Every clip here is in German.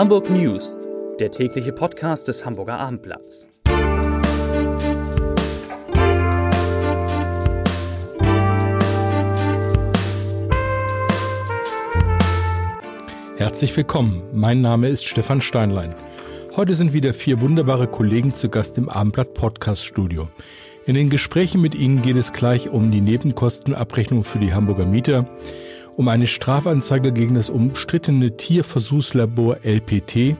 Hamburg News, der tägliche Podcast des Hamburger Abendblatts. Herzlich willkommen, mein Name ist Stefan Steinlein. Heute sind wieder vier wunderbare Kollegen zu Gast im Abendblatt Podcast Studio. In den Gesprächen mit Ihnen geht es gleich um die Nebenkostenabrechnung für die Hamburger Mieter, um eine Strafanzeige gegen das umstrittene Tierversuchslabor LPT,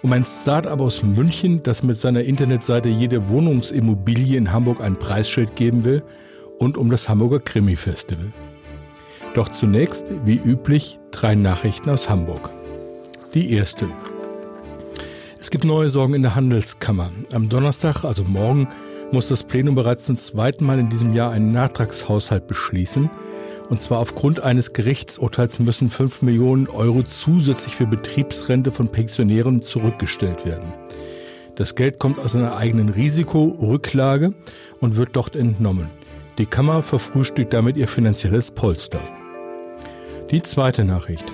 um ein Start-up aus München, das mit seiner Internetseite jede Wohnungsimmobilie in Hamburg ein Preisschild geben will und um das Hamburger Krimi-Festival. Doch zunächst, wie üblich, drei Nachrichten aus Hamburg. Die erste. Es gibt neue Sorgen in der Handelskammer. Am Donnerstag, also morgen, muss das Plenum bereits zum zweiten Mal in diesem Jahr einen Nachtragshaushalt beschließen – und zwar aufgrund eines Gerichtsurteils müssen 5 Millionen Euro zusätzlich für Betriebsrente von Pensionären zurückgestellt werden. Das Geld kommt aus einer eigenen Risikorücklage und wird dort entnommen. Die Kammer verfrühstückt damit ihr finanzielles Polster. Die zweite Nachricht.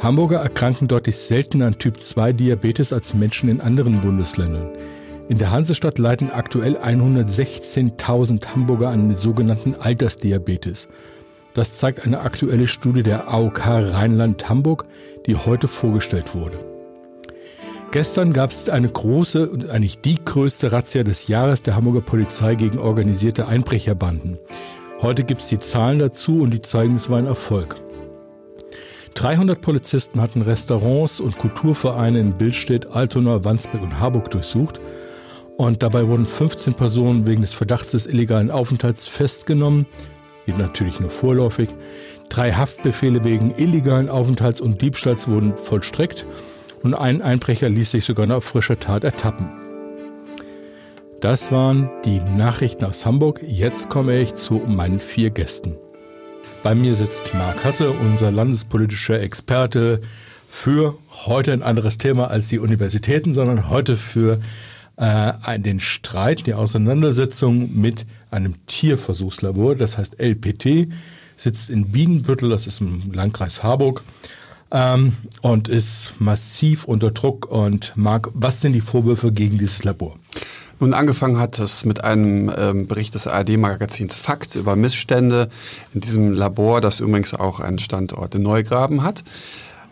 Hamburger erkranken deutlich seltener an Typ 2 Diabetes als Menschen in anderen Bundesländern. In der Hansestadt leiden aktuell 116.000 Hamburger an sogenannten Altersdiabetes. Das zeigt eine aktuelle Studie der AOK Rheinland-Hamburg, die heute vorgestellt wurde. Gestern gab es eine große und eigentlich die größte Razzia des Jahres der Hamburger Polizei gegen organisierte Einbrecherbanden. Heute gibt es die Zahlen dazu und die zeigen, es war ein Erfolg. 300 Polizisten hatten Restaurants und Kulturvereine in Billstedt, Altona, Wandsbek und Harburg durchsucht. Und dabei wurden 15 Personen wegen des Verdachts des illegalen Aufenthalts festgenommen natürlich nur vorläufig. Drei Haftbefehle wegen illegalen Aufenthalts und Diebstahls wurden vollstreckt und ein Einbrecher ließ sich sogar noch frischer Tat ertappen. Das waren die Nachrichten aus Hamburg. Jetzt komme ich zu meinen vier Gästen. Bei mir sitzt Marc Hasse, unser landespolitischer Experte für heute ein anderes Thema als die Universitäten, sondern heute für äh, den Streit, die Auseinandersetzung mit einem Tierversuchslabor, das heißt LPT, sitzt in Bienenbüttel, das ist im Landkreis Harburg, ähm, und ist massiv unter Druck. Und Marc, was sind die Vorwürfe gegen dieses Labor? Nun, angefangen hat es mit einem ähm, Bericht des ARD-Magazins Fakt über Missstände in diesem Labor, das übrigens auch einen Standort in Neugraben hat.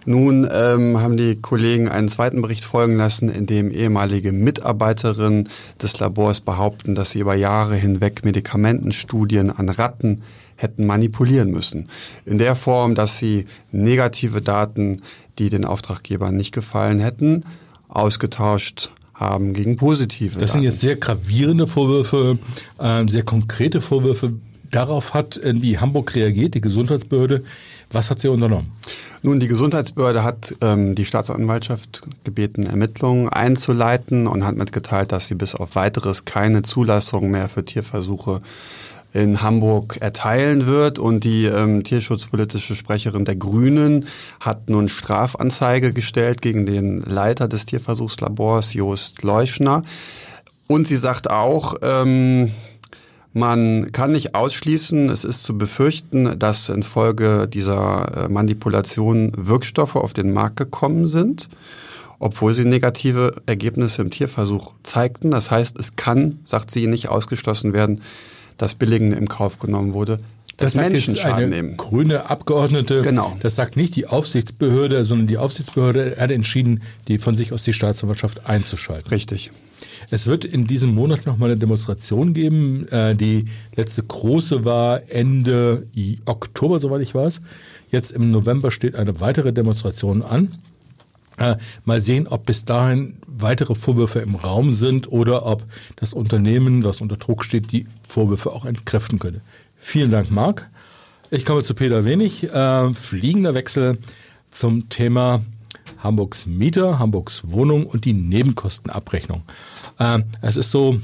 Nun ähm, haben die Kollegen einen zweiten Bericht folgen lassen, in dem ehemalige Mitarbeiterinnen des Labors behaupten, dass sie über Jahre hinweg Medikamentenstudien an Ratten hätten manipulieren müssen. In der Form, dass sie negative Daten, die den Auftraggebern nicht gefallen hätten, ausgetauscht haben gegen positive. Das sind jetzt sehr gravierende Vorwürfe, äh, sehr konkrete Vorwürfe. Darauf hat wie Hamburg reagiert, die Gesundheitsbehörde. Was hat sie unternommen? Nun, die Gesundheitsbehörde hat ähm, die Staatsanwaltschaft gebeten, Ermittlungen einzuleiten und hat mitgeteilt, dass sie bis auf weiteres keine Zulassung mehr für Tierversuche in Hamburg erteilen wird. Und die ähm, tierschutzpolitische Sprecherin der Grünen hat nun Strafanzeige gestellt gegen den Leiter des Tierversuchslabors, Jost Leuschner. Und sie sagt auch, ähm, man kann nicht ausschließen, es ist zu befürchten, dass infolge dieser äh, Manipulation Wirkstoffe auf den Markt gekommen sind, obwohl sie negative Ergebnisse im Tierversuch zeigten. Das heißt, es kann, sagt sie, nicht ausgeschlossen werden, dass Billigende im Kauf genommen wurde. Das sagt jetzt eine nehmen. grüne Abgeordnete. Genau. Das sagt nicht die Aufsichtsbehörde, sondern die Aufsichtsbehörde hat entschieden, die von sich aus die Staatsanwaltschaft einzuschalten. Richtig. Es wird in diesem Monat noch mal eine Demonstration geben. Äh, die letzte große war Ende Oktober, soweit ich weiß. Jetzt im November steht eine weitere Demonstration an. Äh, mal sehen, ob bis dahin weitere Vorwürfe im Raum sind oder ob das Unternehmen, was unter Druck steht, die Vorwürfe auch entkräften könnte. Vielen Dank, Marc. Ich komme zu Peter Wenig. Äh, fliegender Wechsel zum Thema Hamburgs Mieter, Hamburgs Wohnung und die Nebenkostenabrechnung. Ähm, es ist so,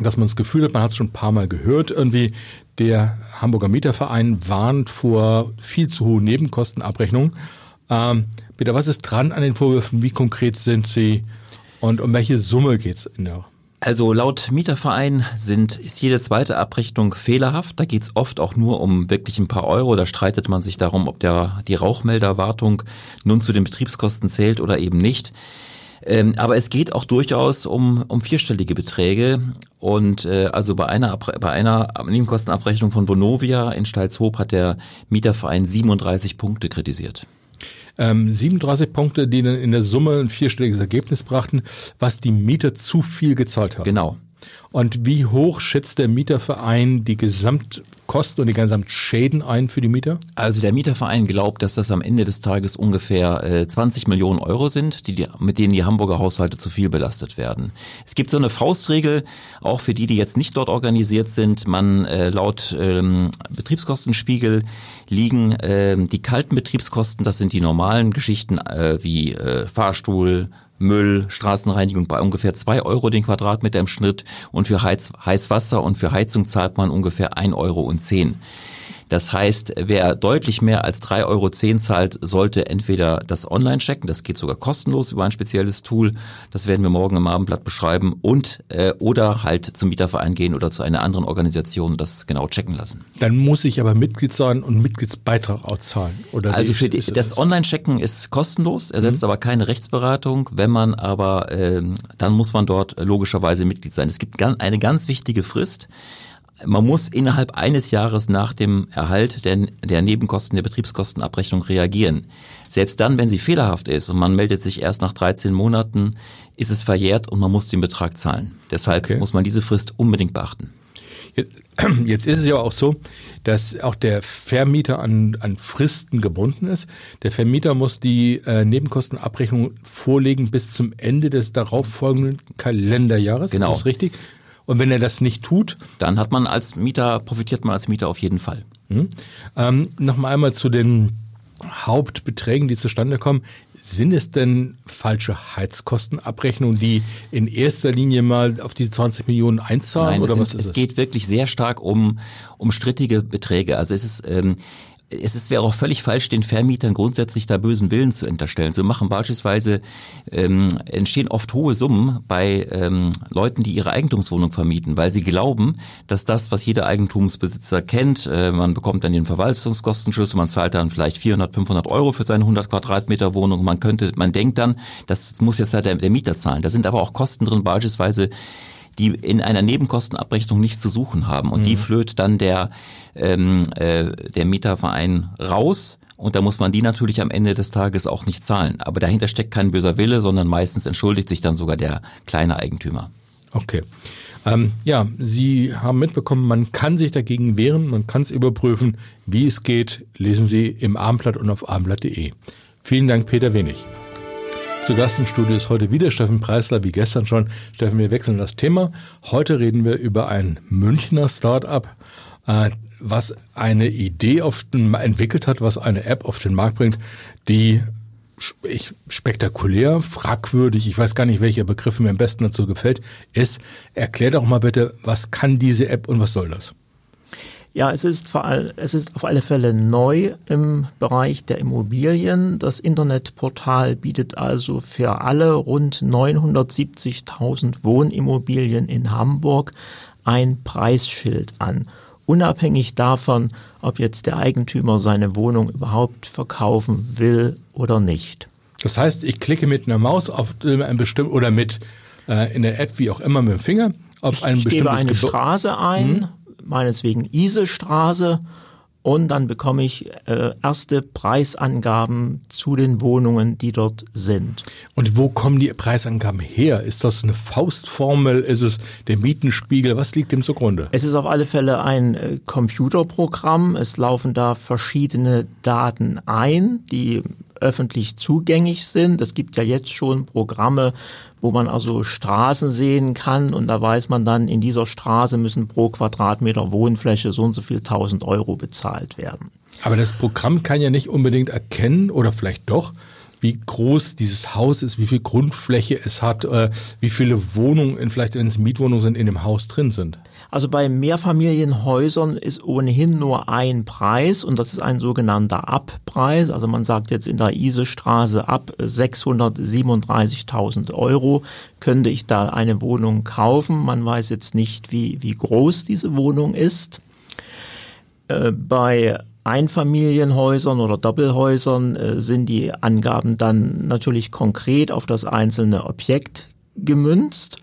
dass man das Gefühl hat, man hat es schon ein paar Mal gehört, irgendwie der Hamburger Mieterverein warnt vor viel zu hohen Nebenkostenabrechnungen. Ähm, Peter, was ist dran an den Vorwürfen? Wie konkret sind sie? Und um welche Summe geht es in der Also laut Mieterverein sind, ist jede zweite Abrechnung fehlerhaft. Da geht es oft auch nur um wirklich ein paar Euro. Da streitet man sich darum, ob der, die Rauchmelderwartung nun zu den Betriebskosten zählt oder eben nicht. Ähm, aber es geht auch durchaus um, um vierstellige Beträge. Und äh, also bei einer, bei einer Nebenkostenabrechnung von Vonovia in Stalzhoop hat der Mieterverein 37 Punkte kritisiert. Ähm, 37 Punkte, die dann in der Summe ein vierstelliges Ergebnis brachten, was die Mieter zu viel gezahlt haben. Genau. Und wie hoch schätzt der Mieterverein die Gesamtkosten und die Gesamtschäden ein für die Mieter? Also der Mieterverein glaubt, dass das am Ende des Tages ungefähr äh, 20 Millionen Euro sind, die, die, mit denen die Hamburger Haushalte zu viel belastet werden. Es gibt so eine Faustregel, auch für die, die jetzt nicht dort organisiert sind. Man äh, laut ähm, Betriebskostenspiegel liegen äh, die kalten Betriebskosten, das sind die normalen Geschichten äh, wie äh, Fahrstuhl, Müll, Straßenreinigung bei ungefähr zwei Euro den Quadratmeter im Schnitt und für Heiz Heißwasser und für Heizung zahlt man ungefähr ein Euro und zehn. Das heißt, wer deutlich mehr als 3,10 Euro zahlt, sollte entweder das online checken, das geht sogar kostenlos über ein spezielles Tool, das werden wir morgen im Abendblatt beschreiben, und äh, oder halt zum Mieterverein gehen oder zu einer anderen Organisation und das genau checken lassen. Dann muss ich aber Mitglied sein und Mitgliedsbeitrag auch zahlen. Oder also für die, das Online-Checken ist kostenlos, ersetzt mhm. aber keine Rechtsberatung. Wenn man aber, äh, dann muss man dort logischerweise Mitglied sein. Es gibt eine ganz wichtige Frist. Man muss innerhalb eines Jahres nach dem Erhalt der, der Nebenkosten der Betriebskostenabrechnung reagieren. Selbst dann, wenn sie fehlerhaft ist und man meldet sich erst nach 13 Monaten, ist es verjährt und man muss den Betrag zahlen. Deshalb okay. muss man diese Frist unbedingt beachten. Jetzt ist es ja auch so, dass auch der Vermieter an, an Fristen gebunden ist. Der Vermieter muss die äh, Nebenkostenabrechnung vorlegen bis zum Ende des darauffolgenden Kalenderjahres. Genau. Ist das richtig? Und wenn er das nicht tut, dann hat man als Mieter, profitiert man als Mieter auf jeden Fall. Mhm. Ähm, Nochmal einmal zu den Hauptbeträgen, die zustande kommen. Sind es denn falsche Heizkostenabrechnungen, die in erster Linie mal auf diese 20 Millionen einzahlen? Nein, oder es, was sind, ist es geht wirklich sehr stark um, um strittige Beträge. Also es ist ähm, es ist, wäre auch völlig falsch, den Vermietern grundsätzlich da bösen Willen zu unterstellen. So machen beispielsweise, ähm, entstehen oft hohe Summen bei ähm, Leuten, die ihre Eigentumswohnung vermieten, weil sie glauben, dass das, was jeder Eigentumsbesitzer kennt, äh, man bekommt dann den Verwaltungskostenschlüssel, man zahlt dann vielleicht 400, 500 Euro für seine 100 Quadratmeter Wohnung, man könnte, man denkt dann, das muss jetzt halt der, der Mieter zahlen. Da sind aber auch Kosten drin, beispielsweise die in einer Nebenkostenabrechnung nicht zu suchen haben. Und mhm. die flöht dann der, ähm, äh, der Mieterverein raus. Und da muss man die natürlich am Ende des Tages auch nicht zahlen. Aber dahinter steckt kein böser Wille, sondern meistens entschuldigt sich dann sogar der kleine Eigentümer. Okay. Ähm, ja, Sie haben mitbekommen, man kann sich dagegen wehren, man kann es überprüfen. Wie es geht, lesen Sie im Abendblatt und auf abendblatt.de. Vielen Dank, Peter Wenig. Zu Gast im Studio ist heute wieder Steffen Preisler, wie gestern schon. Steffen, wir wechseln das Thema. Heute reden wir über ein Münchner Start-up, äh, was eine Idee auf den, entwickelt hat, was eine App auf den Markt bringt, die ich, spektakulär, fragwürdig, ich weiß gar nicht, welcher Begriff mir am besten dazu gefällt, ist. Erklär doch mal bitte, was kann diese App und was soll das? Ja, es ist, vor all, es ist auf alle Fälle neu im Bereich der Immobilien. Das Internetportal bietet also für alle rund 970.000 Wohnimmobilien in Hamburg ein Preisschild an. Unabhängig davon, ob jetzt der Eigentümer seine Wohnung überhaupt verkaufen will oder nicht. Das heißt, ich klicke mit einer Maus auf ein bestimmtes oder mit äh, in der App, wie auch immer, mit dem Finger auf ich ein bestimmtes gebe eine Gebäude. Straße ein, hm meinetwegen Iselstraße und dann bekomme ich äh, erste Preisangaben zu den Wohnungen, die dort sind. Und wo kommen die Preisangaben her? Ist das eine Faustformel? Ist es der Mietenspiegel? Was liegt dem zugrunde? Es ist auf alle Fälle ein äh, Computerprogramm. Es laufen da verschiedene Daten ein, die öffentlich zugänglich sind. Es gibt ja jetzt schon Programme, wo man also Straßen sehen kann und da weiß man dann, in dieser Straße müssen pro Quadratmeter Wohnfläche so und so viel 1000 Euro bezahlt werden. Aber das Programm kann ja nicht unbedingt erkennen oder vielleicht doch, wie groß dieses Haus ist, wie viel Grundfläche es hat, äh, wie viele Wohnungen, vielleicht wenn es Mietwohnungen sind, in dem Haus drin sind. Also bei Mehrfamilienhäusern ist ohnehin nur ein Preis und das ist ein sogenannter Abpreis. Also man sagt jetzt in der Isestraße ab 637.000 Euro könnte ich da eine Wohnung kaufen. Man weiß jetzt nicht, wie, wie groß diese Wohnung ist. Äh, bei Einfamilienhäusern oder Doppelhäusern äh, sind die Angaben dann natürlich konkret auf das einzelne Objekt gemünzt.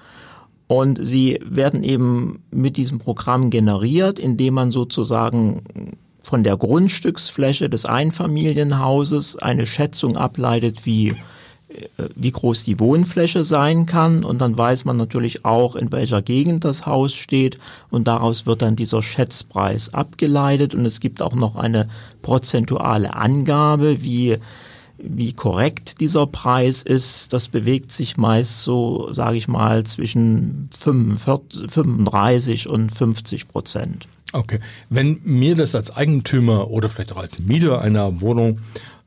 Und sie werden eben mit diesem Programm generiert, indem man sozusagen von der Grundstücksfläche des Einfamilienhauses eine Schätzung ableitet, wie wie groß die Wohnfläche sein kann. Und dann weiß man natürlich auch, in welcher Gegend das Haus steht. Und daraus wird dann dieser Schätzpreis abgeleitet. Und es gibt auch noch eine prozentuale Angabe, wie wie korrekt dieser Preis ist, das bewegt sich meist so, sage ich mal, zwischen 45, 35 und 50 Prozent. Okay, wenn mir das als Eigentümer oder vielleicht auch als Mieter einer Wohnung,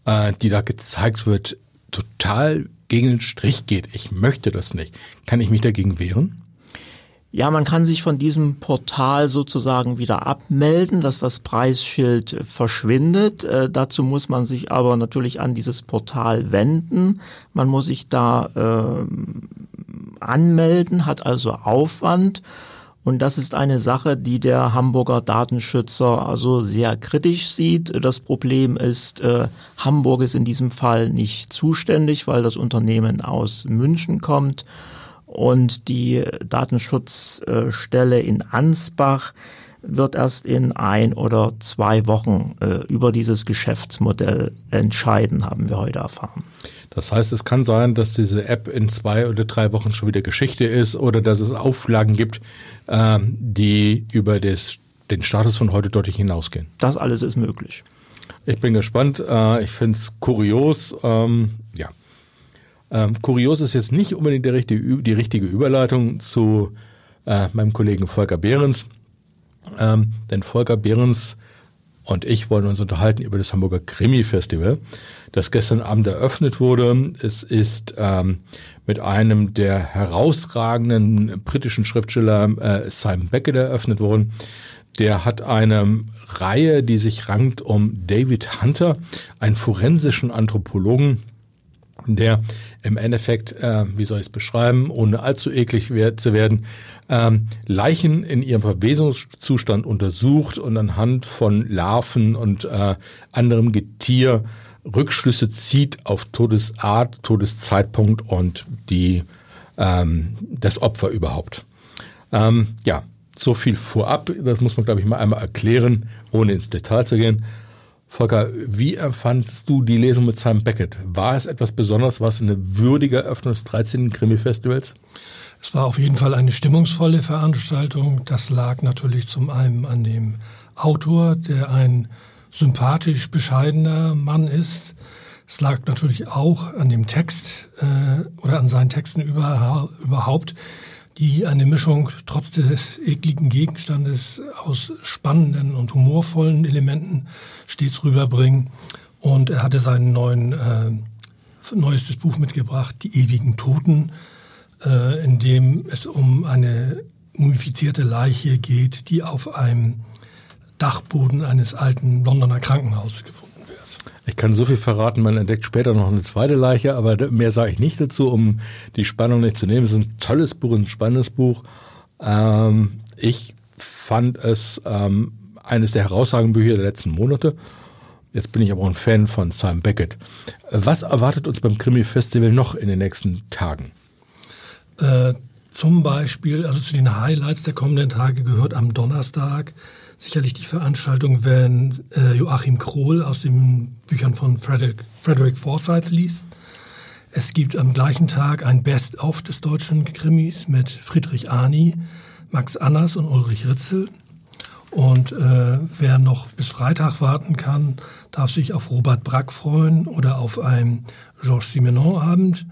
äh, die da gezeigt wird, total gegen den Strich geht, ich möchte das nicht, kann ich mich dagegen wehren? Ja, man kann sich von diesem Portal sozusagen wieder abmelden, dass das Preisschild verschwindet. Äh, dazu muss man sich aber natürlich an dieses Portal wenden. Man muss sich da äh, anmelden, hat also Aufwand. Und das ist eine Sache, die der Hamburger Datenschützer also sehr kritisch sieht. Das Problem ist, äh, Hamburg ist in diesem Fall nicht zuständig, weil das Unternehmen aus München kommt. Und die Datenschutzstelle in Ansbach wird erst in ein oder zwei Wochen äh, über dieses Geschäftsmodell entscheiden, haben wir heute erfahren. Das heißt, es kann sein, dass diese App in zwei oder drei Wochen schon wieder Geschichte ist oder dass es Auflagen gibt, äh, die über das, den Status von heute deutlich hinausgehen. Das alles ist möglich. Ich bin gespannt. Äh, ich finde es kurios. Ähm, ja. Ähm, kurios ist jetzt nicht unbedingt die richtige, die richtige Überleitung zu äh, meinem Kollegen Volker Behrens. Ähm, denn Volker Behrens und ich wollen uns unterhalten über das Hamburger Krimi-Festival, das gestern Abend eröffnet wurde. Es ist ähm, mit einem der herausragenden britischen Schriftsteller äh, Simon Beckett eröffnet worden. Der hat eine Reihe, die sich rankt um David Hunter, einen forensischen Anthropologen, der im Endeffekt, äh, wie soll ich es beschreiben, ohne allzu eklig zu werden, ähm, Leichen in ihrem Verwesungszustand untersucht und anhand von Larven und äh, anderem Getier Rückschlüsse zieht auf Todesart, Todeszeitpunkt und die ähm, das Opfer überhaupt. Ähm, ja, so viel vorab. Das muss man, glaube ich, mal einmal erklären, ohne ins Detail zu gehen. Volker, wie empfandst du die Lesung mit Simon Beckett? War es etwas Besonderes? War es eine würdige Eröffnung des 13. Krimi-Festivals? Es war auf jeden Fall eine stimmungsvolle Veranstaltung. Das lag natürlich zum einen an dem Autor, der ein sympathisch bescheidener Mann ist. Es lag natürlich auch an dem Text äh, oder an seinen Texten über, überhaupt, die eine Mischung trotz des ekligen Gegenstandes aus spannenden und humorvollen Elementen stets rüberbringen. Und er hatte sein äh, neuestes Buch mitgebracht, Die ewigen Toten, äh, in dem es um eine mumifizierte Leiche geht, die auf einem Dachboden eines alten Londoner Krankenhauses gefunden wird. Ich kann so viel verraten, man entdeckt später noch eine zweite Leiche, aber mehr sage ich nicht dazu, um die Spannung nicht zu nehmen. Es ist ein tolles Buch, ein spannendes Buch. Ähm, ich fand es ähm, eines der herausragenden Bücher der letzten Monate. Jetzt bin ich aber auch ein Fan von Simon Beckett. Was erwartet uns beim Krimi-Festival noch in den nächsten Tagen? Äh, zum Beispiel, also zu den Highlights der kommenden Tage gehört am Donnerstag sicherlich die Veranstaltung, wenn äh, Joachim Krohl aus den Büchern von Frederick, Frederick Forsyth liest. Es gibt am gleichen Tag ein Best-of des deutschen Krimis mit Friedrich Arni, Max Anners und Ulrich Ritzel. Und äh, wer noch bis Freitag warten kann, darf sich auf Robert Brack freuen oder auf einen Georges Simenon-Abend.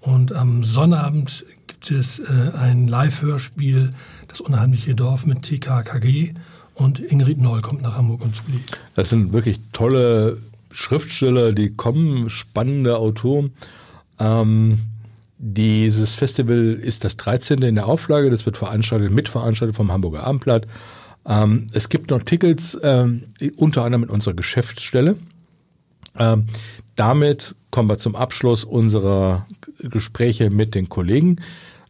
Und am Sonnabend gibt es äh, ein Live-Hörspiel, das unheimliche Dorf mit TKKG. Und Ingrid Noll kommt nach Hamburg und Split. Das sind wirklich tolle Schriftsteller, die kommen, spannende Autoren. Ähm, Dieses Festival ist das 13. in der Auflage. Das wird veranstaltet, mitveranstaltet vom Hamburger Abendblatt. Ähm, es gibt noch Tickets, ähm, unter anderem in unserer Geschäftsstelle. Ähm, damit kommen wir zum Abschluss unserer Gespräche mit den Kollegen.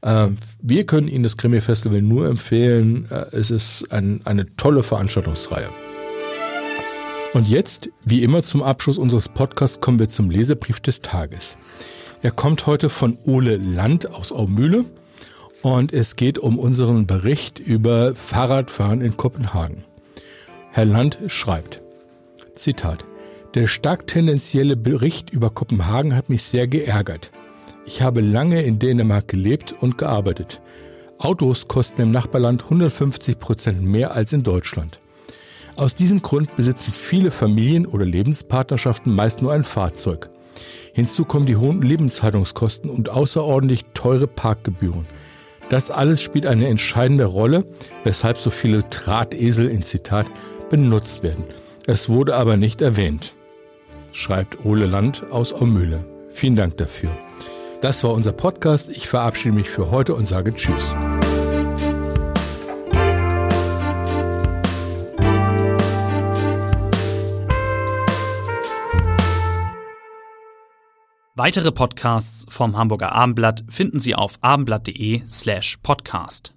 Ähm, wir können Ihnen das Krimi-Festival nur empfehlen. Äh, es ist ein, eine tolle Veranstaltungsreihe. Und jetzt, wie immer zum Abschluss unseres Podcasts, kommen wir zum Lesebrief des Tages. Er kommt heute von Ole Land aus Aumühle und es geht um unseren Bericht über Fahrradfahren in Kopenhagen. Herr Land schreibt, Zitat, der stark tendenzielle Bericht über Kopenhagen hat mich sehr geärgert. Ich habe lange in Dänemark gelebt und gearbeitet. Autos kosten im Nachbarland 150 Prozent mehr als in Deutschland. Aus diesem Grund besitzen viele Familien oder Lebenspartnerschaften meist nur ein Fahrzeug. Hinzu kommen die hohen Lebenshaltungskosten und außerordentlich teure Parkgebühren. Das alles spielt eine entscheidende Rolle, weshalb so viele Drahtesel in Zitat benutzt werden. Es wurde aber nicht erwähnt schreibt Ole Land aus Aumühle. Vielen Dank dafür. Das war unser Podcast. Ich verabschiede mich für heute und sage Tschüss. Weitere Podcasts vom Hamburger Abendblatt finden Sie auf abendblatt.de slash podcast.